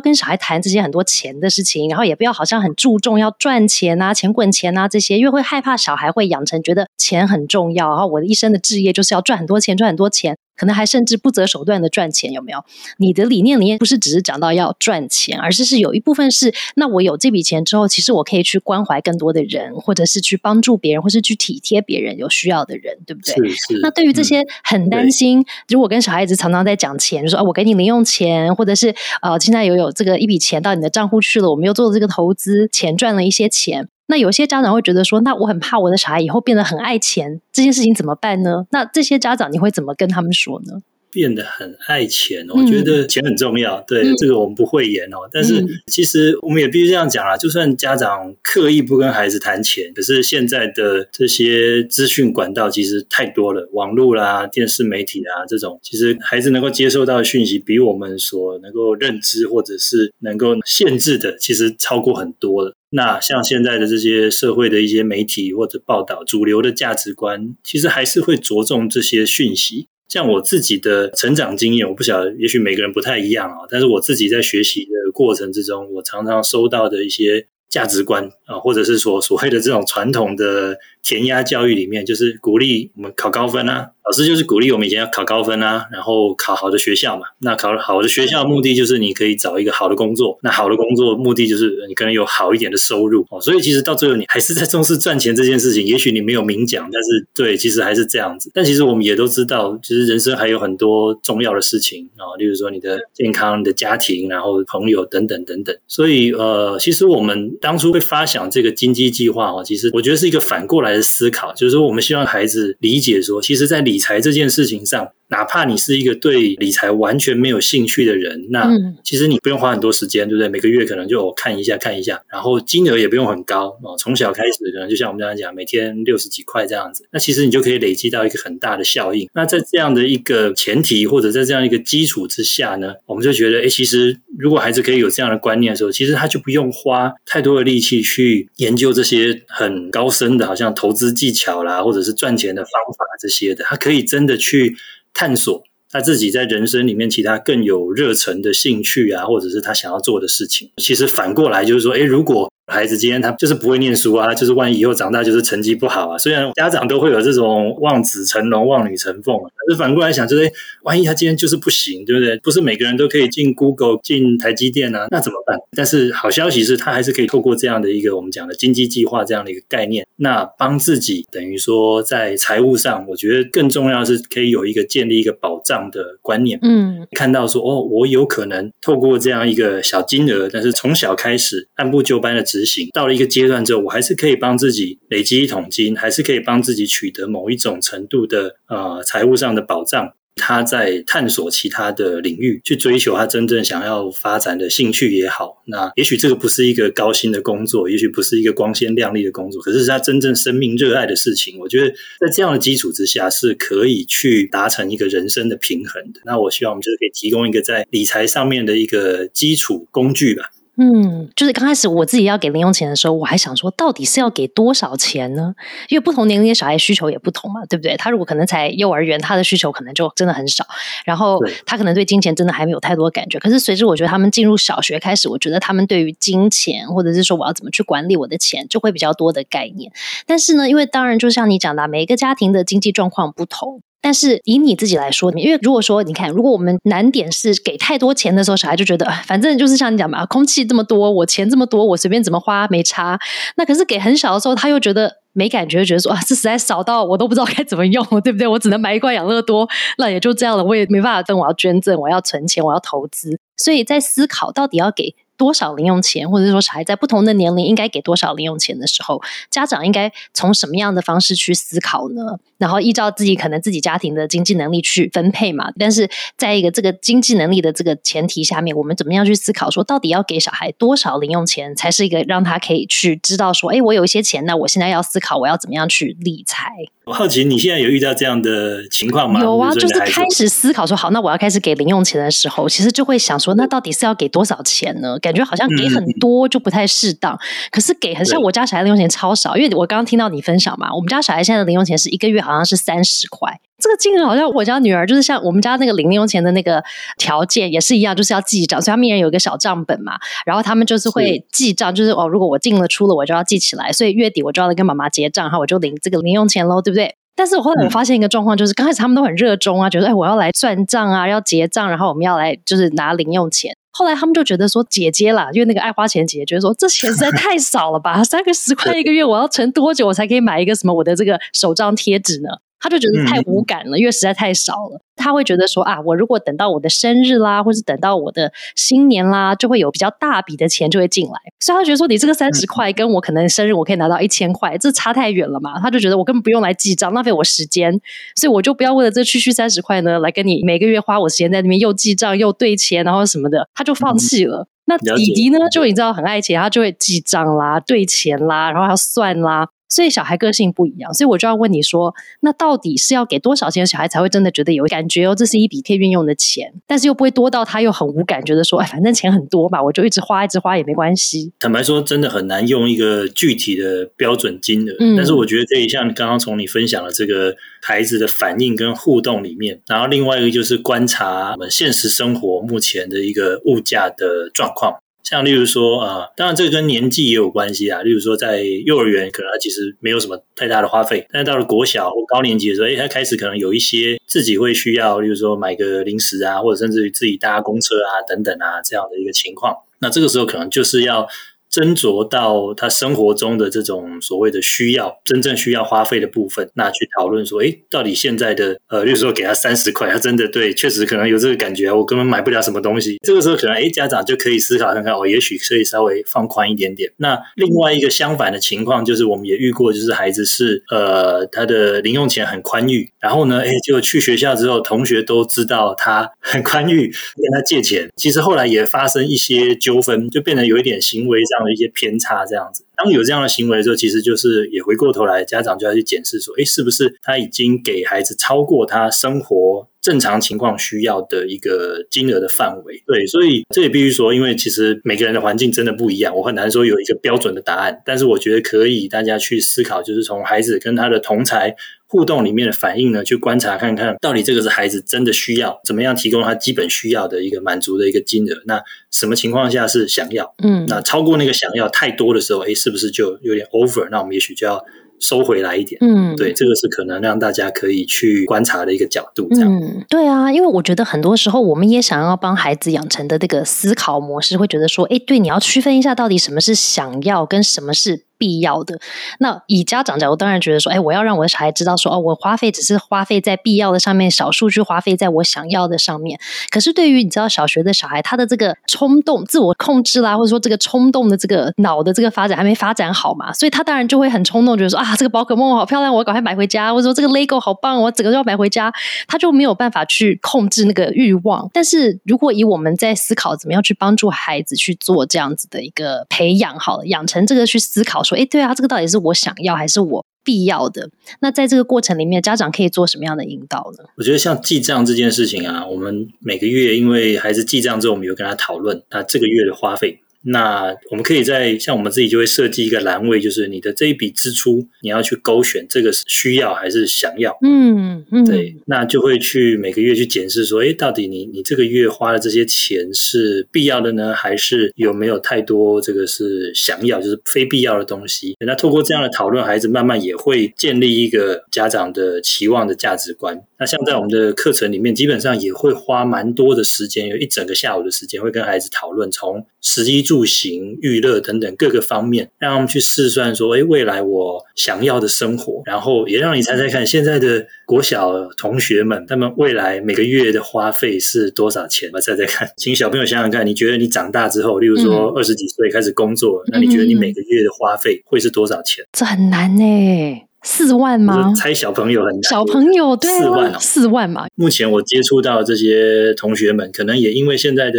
跟小孩谈这些很多钱的事情，然后也不要好像很注重要赚钱啊、钱滚钱啊这些，因为会害怕小孩会养成觉得钱很重要，然后我的一生的志业就是要赚很多钱，赚很多钱。可能还甚至不择手段的赚钱，有没有？你的理念里面不是只是讲到要赚钱，而是是有一部分是，那我有这笔钱之后，其实我可以去关怀更多的人，或者是去帮助别人，或是去体贴别人有需要的人，对不对？是是。那对于这些很担心，如果跟小孩子常常在讲钱，就说啊，我给你零用钱，或者是呃，现在有有这个一笔钱到你的账户去了，我们又做了这个投资，钱赚了一些钱。那有些家长会觉得说，那我很怕我的小孩以后变得很爱钱，这件事情怎么办呢？那这些家长你会怎么跟他们说呢？变得很爱钱，我觉得钱很重要，对这个我们不会言哦。但是其实我们也必须这样讲啊，就算家长刻意不跟孩子谈钱，可是现在的这些资讯管道其实太多了，网络啦、电视媒体啊这种，其实孩子能够接受到的讯息，比我们所能够认知或者是能够限制的，其实超过很多了。那像现在的这些社会的一些媒体或者报道，主流的价值观，其实还是会着重这些讯息。像我自己的成长经验，我不晓得，也许每个人不太一样啊。但是我自己在学习的过程之中，我常常收到的一些价值观啊，或者是说所谓的这种传统的填鸭教育里面，就是鼓励我们考高分啊。老师就是鼓励我们以前要考高分啊，然后考好的学校嘛。那考好的学校目的就是你可以找一个好的工作。那好的工作目的就是你可能有好一点的收入哦。所以其实到最后你还是在重视赚钱这件事情。也许你没有明讲，但是对，其实还是这样子。但其实我们也都知道，其实人生还有很多重要的事情啊，例如说你的健康、你的家庭，然后朋友等等等等。所以呃，其实我们当初会发想这个金鸡计划哦，其实我觉得是一个反过来的思考，就是说我们希望孩子理解说，其实在理财这件事情上，哪怕你是一个对理财完全没有兴趣的人，那其实你不用花很多时间，对不对？每个月可能就看一下看一下，然后金额也不用很高哦。从小开始，可能就像我们刚才讲，每天六十几块这样子，那其实你就可以累积到一个很大的效应。那在这样的一个前提或者在这样一个基础之下呢，我们就觉得，哎，其实如果孩子可以有这样的观念的时候，其实他就不用花太多的力气去研究这些很高深的，好像投资技巧啦，或者是赚钱的方法这些的，他可以真的去探索他自己在人生里面其他更有热忱的兴趣啊，或者是他想要做的事情。其实反过来就是说，哎，如果孩子今天他就是不会念书啊，就是万一以后长大就是成绩不好啊。虽然家长都会有这种望子成龙、望女成凤，但是反过来想，就是万一他今天就是不行，对不对？不是每个人都可以进 Google、进台积电啊，那怎么办？但是好消息是他还是可以透过这样的一个我们讲的经济计划这样的一个概念，那帮自己等于说在财务上，我觉得更重要是可以有一个建立一个保障的观念。嗯，看到说哦，我有可能透过这样一个小金额，但是从小开始按部就班的。执行到了一个阶段之后，我还是可以帮自己累积一桶金，还是可以帮自己取得某一种程度的呃财务上的保障。他在探索其他的领域，去追求他真正想要发展的兴趣也好。那也许这个不是一个高薪的工作，也许不是一个光鲜亮丽的工作，可是是他真正生命热爱的事情。我觉得在这样的基础之下，是可以去达成一个人生的平衡的。那我希望我们就是可以提供一个在理财上面的一个基础工具吧。嗯，就是刚开始我自己要给零用钱的时候，我还想说，到底是要给多少钱呢？因为不同年龄的小孩需求也不同嘛，对不对？他如果可能才幼儿园，他的需求可能就真的很少，然后他可能对金钱真的还没有太多感觉。可是随着我觉得他们进入小学开始，我觉得他们对于金钱，或者是说我要怎么去管理我的钱，就会比较多的概念。但是呢，因为当然就像你讲的，每一个家庭的经济状况不同。但是以你自己来说，因为如果说你看，如果我们难点是给太多钱的时候，小孩就觉得反正就是像你讲嘛，空气这么多，我钱这么多，我随便怎么花没差。那可是给很小的时候，他又觉得没感觉，觉得说啊，这实在少到我都不知道该怎么用，[LAUGHS] 对不对？我只能买一罐养乐多，那也就这样了，我也没办法等我要捐赠，我要存钱，我要投资。所以在思考到底要给。多少零用钱，或者说小孩在不同的年龄应该给多少零用钱的时候，家长应该从什么样的方式去思考呢？然后依照自己可能自己家庭的经济能力去分配嘛。但是在一个这个经济能力的这个前提下面，我们怎么样去思考说，到底要给小孩多少零用钱，才是一个让他可以去知道说，哎，我有一些钱，那我现在要思考我要怎么样去理财。我好奇你现在有遇到这样的情况吗？有啊，就是开始思考说，好，那我要开始给零用钱的时候，其实就会想说，那到底是要给多少钱呢？感觉好像给很多就不太适当。可是给很像我家小孩零用钱超少，因为我刚刚听到你分享嘛，我们家小孩现在的零用钱是一个月好像是三十块。这个金额好像我家女儿就是像我们家那个零用钱的那个条件也是一样，就是要记账，所以他们人有一个小账本嘛，然后他们就是会记账，就是哦，如果我进了出了，我就要记起来，所以月底我就要来跟妈妈结账，哈，我就领这个零用钱喽，对不对？但是我后来我发现一个状况，就是刚开始他们都很热衷啊，觉得哎我要来算账啊，要结账，然后我们要来就是拿零用钱。后来他们就觉得说姐姐啦，因为那个爱花钱姐姐觉得说这钱实在 [LAUGHS] 太少了吧，三个十块一个月，我要存多久我才可以买一个什么我的这个手账贴纸呢？他就觉得太无感了，因为实在太少了。他会觉得说啊，我如果等到我的生日啦，或是等到我的新年啦，就会有比较大笔的钱就会进来。所以他觉得说，你这个三十块跟我可能生日我可以拿到一千块，这差太远了嘛。他就觉得我根本不用来记账，浪费我时间，所以我就不要为了这区区三十块呢，来跟你每个月花我时间在那边又记账又对钱，然后什么的，他就放弃了。那弟弟呢，就你知道很爱钱，他就会记账啦、对钱啦，然后还要算啦。所以小孩个性不一样，所以我就要问你说，那到底是要给多少钱，小孩才会真的觉得有感觉哦？这是一笔可以运用的钱，但是又不会多到他又很无感，觉得说，哎，反正钱很多嘛，我就一直花，一直花也没关系。坦白说，真的很难用一个具体的标准金额，但是我觉得可以像刚刚从你分享的这个孩子的反应跟互动里面，然后另外一个就是观察我们现实生活目前的一个物价的状况。像例如说啊，当然这个跟年纪也有关系啊。例如说，在幼儿园可能他其实没有什么太大的花费，但是到了国小或高年级的时候，哎，他开始可能有一些自己会需要，例如说买个零食啊，或者甚至于自己搭公车啊等等啊这样的一个情况。那这个时候可能就是要斟酌到他生活中的这种所谓的需要，真正需要花费的部分，那去讨论说，哎，到底现在的呃，例如说给他三十块，他真的对，确实可能有这个感觉，我根本买不了什么东西。这个时候可能，哎，家长就可以思考看看，哦，也许可以稍微放宽一点点。那另外一个相反的情况，就是我们也遇过，就是孩子是呃，他的零用钱很宽裕，然后呢，哎，结果去学校之后，同学都知道他很宽裕，跟他借钱，其实后来也发生一些纠纷，就变成有一点行为上的一些偏差这样子。当有这样的行为的时候，其实就是也回过头来，家长就要去检视说，哎，是不是他已经给孩子超过他生活正常情况需要的一个金额的范围？对，所以这也必须说，因为其实每个人的环境真的不一样，我很难说有一个标准的答案。但是我觉得可以大家去思考，就是从孩子跟他的同才。互动里面的反应呢，去观察看看到底这个是孩子真的需要，怎么样提供他基本需要的一个满足的一个金额？那什么情况下是想要？嗯，那超过那个想要太多的时候，哎，是不是就有点 over？那我们也许就要收回来一点。嗯，对，这个是可能让大家可以去观察的一个角度。这样，对啊，因为我觉得很多时候我们也想要帮孩子养成的这个思考模式，会觉得说，哎，对，你要区分一下到底什么是想要跟什么是。必要的那以家长角度，当然觉得说，哎，我要让我的小孩知道说，哦，我花费只是花费在必要的上面，少数去花费在我想要的上面。可是对于你知道小学的小孩，他的这个冲动、自我控制啦，或者说这个冲动的这个脑的这个发展还没发展好嘛，所以他当然就会很冲动，觉得说啊，这个宝可梦好漂亮，我赶快买回家，或者说这个 LEGO 好棒，我整个都要买回家，他就没有办法去控制那个欲望。但是如果以我们在思考怎么样去帮助孩子去做这样子的一个培养，好了，养成这个去思考。哎，对啊，这个到底是我想要还是我必要的？那在这个过程里面，家长可以做什么样的引导呢？我觉得像记账这件事情啊，我们每个月因为孩子记账之后，我们有跟他讨论他这个月的花费。那我们可以在像我们自己就会设计一个栏位，就是你的这一笔支出，你要去勾选这个是需要还是想要。嗯嗯，对，那就会去每个月去检视说，哎，到底你你这个月花的这些钱是必要的呢，还是有没有太多这个是想要，就是非必要的东西？那透过这样的讨论，孩子慢慢也会建立一个家长的期望的价值观。那像在我们的课程里面，基本上也会花蛮多的时间，有一整个下午的时间，会跟孩子讨论从实际。住行、娱乐等等各个方面，让他们去试算说：“哎，未来我想要的生活。”然后也让你猜猜看，现在的国小同学们，他们未来每个月的花费是多少钱？我猜猜看，请小朋友想想看，你觉得你长大之后，例如说二十几岁开始工作，那你觉得你每个月的花费会是多少钱？这很难呢。四万吗？猜小朋友很难。小朋友对四万，四万嘛。目前我接触到这些同学们，可能也因为现在的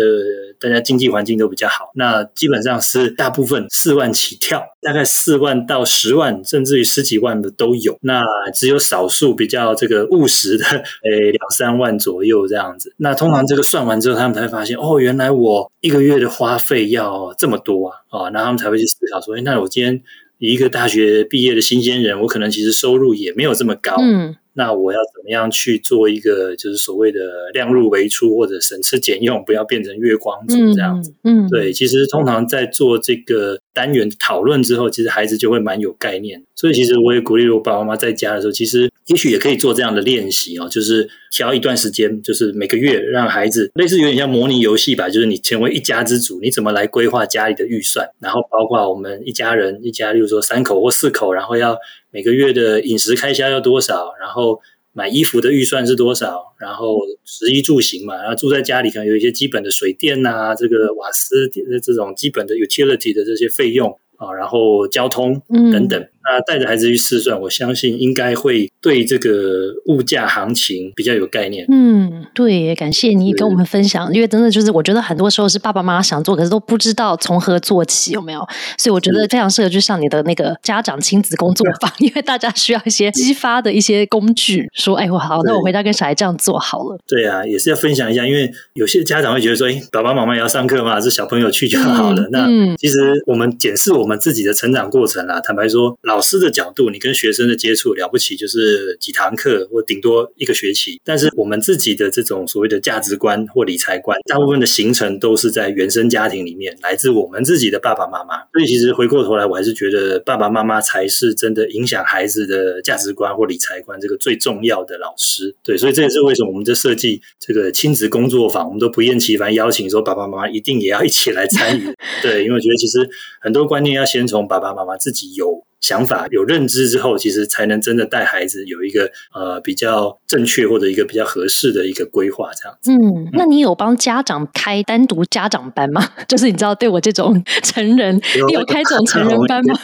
大家经济环境都比较好，那基本上是大部分四万起跳，大概四万到十万，甚至于十几万的都有。那只有少数比较这个务实的，[LAUGHS] 诶，两三万左右这样子。那通常这个算完之后，他们才发现，哦，原来我一个月的花费要这么多啊！哦，那他们才会去思考说，哎，那我今天。一个大学毕业的新鲜人，我可能其实收入也没有这么高。嗯。那我要怎么样去做一个就是所谓的量入为出或者省吃俭用，不要变成月光族这样子？嗯，对，其实通常在做这个单元讨论之后，其实孩子就会蛮有概念。所以其实我也鼓励我爸爸妈妈在家的时候，其实也许也可以做这样的练习哦，就是挑一段时间，就是每个月让孩子类似有点像模拟游戏吧，就是你成为一家之主，你怎么来规划家里的预算，然后包括我们一家人一家，例如说三口或四口，然后要。每个月的饮食开销要多少？然后买衣服的预算是多少？然后食衣住行嘛，然后住在家里可能有一些基本的水电啊，这个瓦斯的这种基本的 utility 的这些费用啊，然后交通等等。那带着孩子去试算，我相信应该会对这个物价行情比较有概念。嗯，对，感谢你跟我们分享，因为真的就是我觉得很多时候是爸爸妈妈想做，可是都不知道从何做起，有没有？所以我觉得非常适合去上你的那个家长亲子工作坊，因为大家需要一些激发的一些工具。说，哎，我好，那我回家跟小孩这样做好了。对啊，也是要分享一下，因为有些家长会觉得说，哎，爸爸妈妈也要上课嘛，是小朋友去就好了。那其实我们检视我们自己的成长过程啊，坦白说，老。老师的角度，你跟学生的接触了不起，就是几堂课或顶多一个学期。但是我们自己的这种所谓的价值观或理财观，大部分的形成都是在原生家庭里面，来自我们自己的爸爸妈妈。所以其实回过头来，我还是觉得爸爸妈妈才是真的影响孩子的价值观或理财观这个最重要的老师。对，所以这也是为什么我们在设计这个亲子工作坊，我们都不厌其烦邀请说爸爸妈妈一定也要一起来参与。[LAUGHS] 对，因为我觉得其实很多观念要先从爸爸妈妈自己有。想法有认知之后，其实才能真的带孩子有一个呃比较正确或者一个比较合适的一个规划，这样子。嗯，那你有帮家长开单独家长班吗？[LAUGHS] 就是你知道，对我这种成人，你有开这种成人班吗？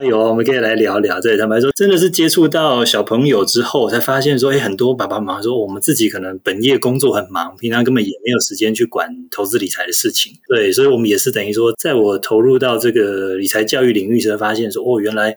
有，我们可以 [LAUGHS] 来聊聊。对，坦白说，真的是接触到小朋友之后，才发现说，哎，很多爸爸妈妈说，我们自己可能本业工作很忙，平常根本也没有时间去管投资理财的事情。对，所以我们也是等于说，在我投入到这个理财教育领域时，发现说，哦，原来。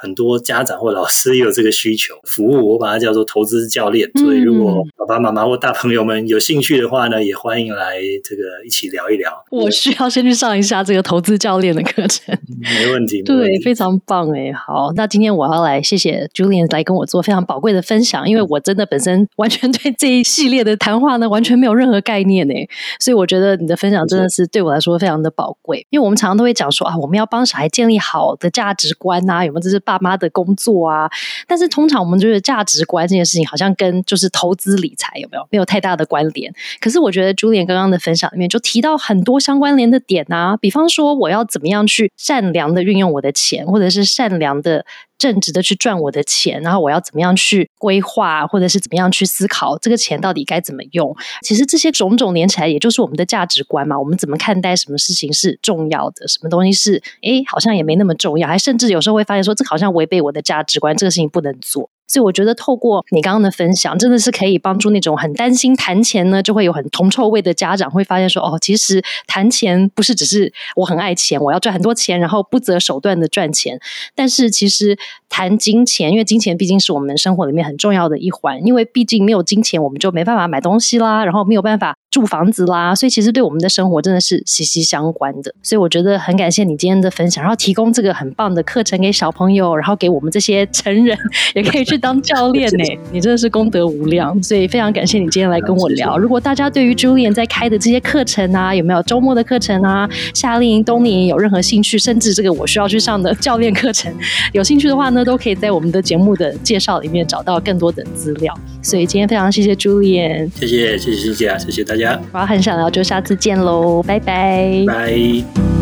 很多家长或老师也有这个需求，[LAUGHS] 服务我把它叫做投资教练。所以，如果爸爸妈妈或大朋友们有兴趣的话呢，也欢迎来这个一起聊一聊。我需要先去上一下这个投资教练的课程，[LAUGHS] 没问题。对，非常棒哎。好，那今天我要来谢谢 Julian 来跟我做非常宝贵的分享，因为我真的本身完全对这一系列的谈话呢完全没有任何概念哎，所以我觉得你的分享真的是对我来说非常的宝贵。因为我们常常都会讲说啊，我们要帮小孩建立好的价值观啊，有没有？这是爸妈的工作啊，但是通常我们就是价值观这件事情好像跟就是投资理财有没有没有太大的关联。可是我觉得朱莲刚刚的分享里面就提到很多相关联的点啊，比方说我要怎么样去善良的运用我的钱，或者是善良的。正直的去赚我的钱，然后我要怎么样去规划，或者是怎么样去思考这个钱到底该怎么用？其实这些种种连起来，也就是我们的价值观嘛。我们怎么看待什么事情是重要的，什么东西是哎好像也没那么重要，还甚至有时候会发现说这好像违背我的价值观，这个事情不能做。所以我觉得透过你刚刚的分享，真的是可以帮助那种很担心谈钱呢，就会有很铜臭味的家长，会发现说，哦，其实谈钱不是只是我很爱钱，我要赚很多钱，然后不择手段的赚钱。但是其实谈金钱，因为金钱毕竟是我们生活里面很重要的一环，因为毕竟没有金钱，我们就没办法买东西啦，然后没有办法。住房子啦，所以其实对我们的生活真的是息息相关的。所以我觉得很感谢你今天的分享，然后提供这个很棒的课程给小朋友，然后给我们这些成人也可以去当教练呢。[LAUGHS] 你真的是功德无量，所以非常感谢你今天来跟我聊。如果大家对于 Julian 在开的这些课程啊，有没有周末的课程啊、夏令营、冬令营有任何兴趣，甚至这个我需要去上的教练课程，有兴趣的话呢，都可以在我们的节目的介绍里面找到更多的资料。所以今天非常谢谢 Julian，谢谢谢谢谢谢啊，谢谢大家。我要很想聊，就下次见喽，拜拜，拜。